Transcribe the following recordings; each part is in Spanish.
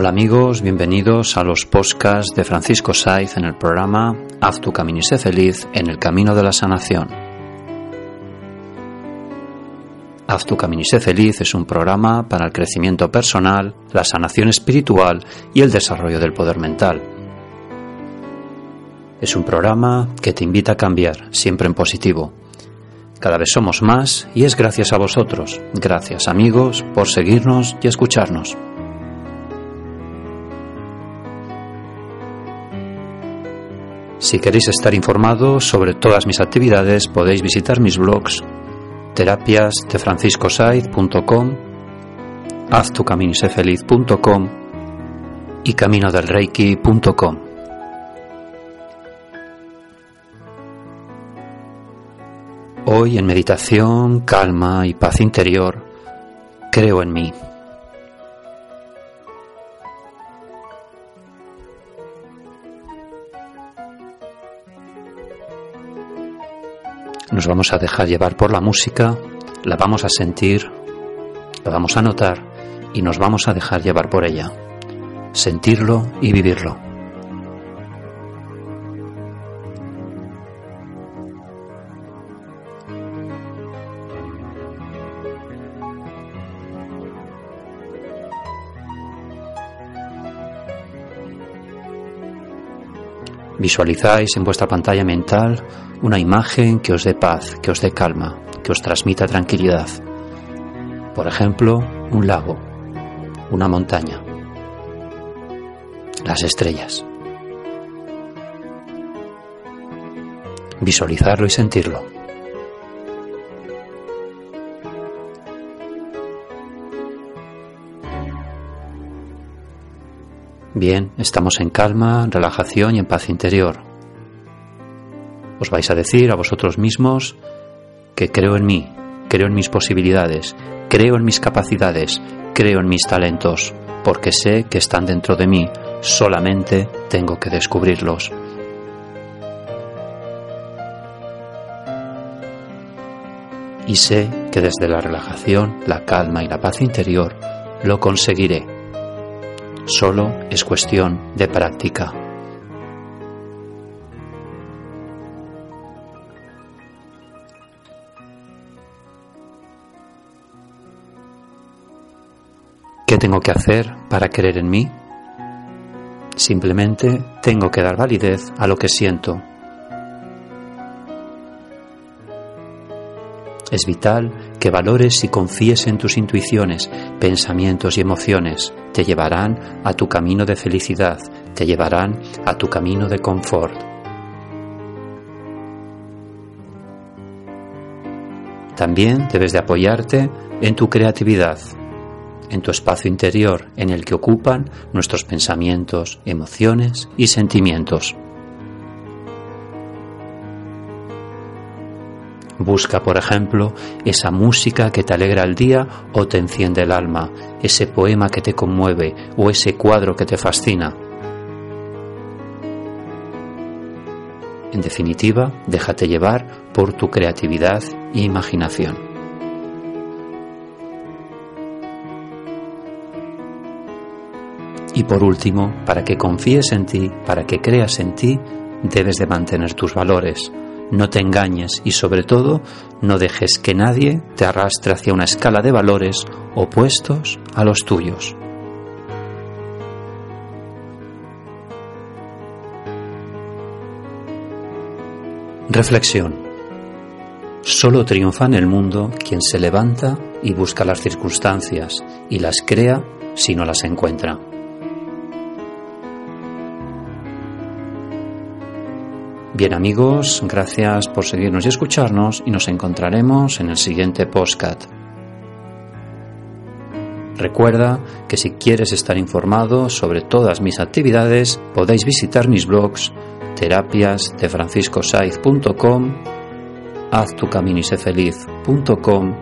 Hola amigos, bienvenidos a los podcasts de Francisco Saiz en el programa Haz tu camino y sé feliz en el camino de la sanación. Haz tu camino y sé feliz es un programa para el crecimiento personal, la sanación espiritual y el desarrollo del poder mental. Es un programa que te invita a cambiar, siempre en positivo. Cada vez somos más y es gracias a vosotros, gracias amigos, por seguirnos y escucharnos. Si queréis estar informados sobre todas mis actividades, podéis visitar mis blogs terapias de franciscosaiz.com, haztucaminisefeliz.com y caminodelreiki.com. Hoy en meditación, calma y paz interior, creo en mí. Nos vamos a dejar llevar por la música, la vamos a sentir, la vamos a notar y nos vamos a dejar llevar por ella. Sentirlo y vivirlo. Visualizáis en vuestra pantalla mental una imagen que os dé paz, que os dé calma, que os transmita tranquilidad. Por ejemplo, un lago, una montaña, las estrellas. Visualizarlo y sentirlo. Bien, estamos en calma, relajación y en paz interior. Os vais a decir a vosotros mismos que creo en mí, creo en mis posibilidades, creo en mis capacidades, creo en mis talentos, porque sé que están dentro de mí, solamente tengo que descubrirlos. Y sé que desde la relajación, la calma y la paz interior lo conseguiré Solo es cuestión de práctica. ¿Qué tengo que hacer para creer en mí? Simplemente tengo que dar validez a lo que siento Es vital que valores y confíes en tus intuiciones, pensamientos y emociones. Te llevarán a tu camino de felicidad, te llevarán a tu camino de confort. También debes de apoyarte en tu creatividad, en tu espacio interior en el que ocupan nuestros pensamientos, emociones y sentimientos. Busca, por ejemplo, esa música que te alegra el día o te enciende el alma, ese poema que te conmueve o ese cuadro que te fascina. En definitiva, déjate llevar por tu creatividad e imaginación. Y por último, para que confíes en ti, para que creas en ti, debes de mantener tus valores. No te engañes y sobre todo no dejes que nadie te arrastre hacia una escala de valores opuestos a los tuyos. Reflexión. Solo triunfa en el mundo quien se levanta y busca las circunstancias y las crea si no las encuentra. Bien amigos, gracias por seguirnos y escucharnos y nos encontraremos en el siguiente postcat. Recuerda que si quieres estar informado sobre todas mis actividades podéis visitar mis blogs terapias de franciscosaiz.com, haztucaminisefeliz.com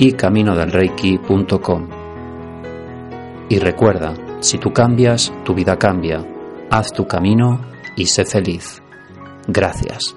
y caminodelreiki.com. Y recuerda, si tú cambias, tu vida cambia. Haz tu camino y sé feliz. Gracias.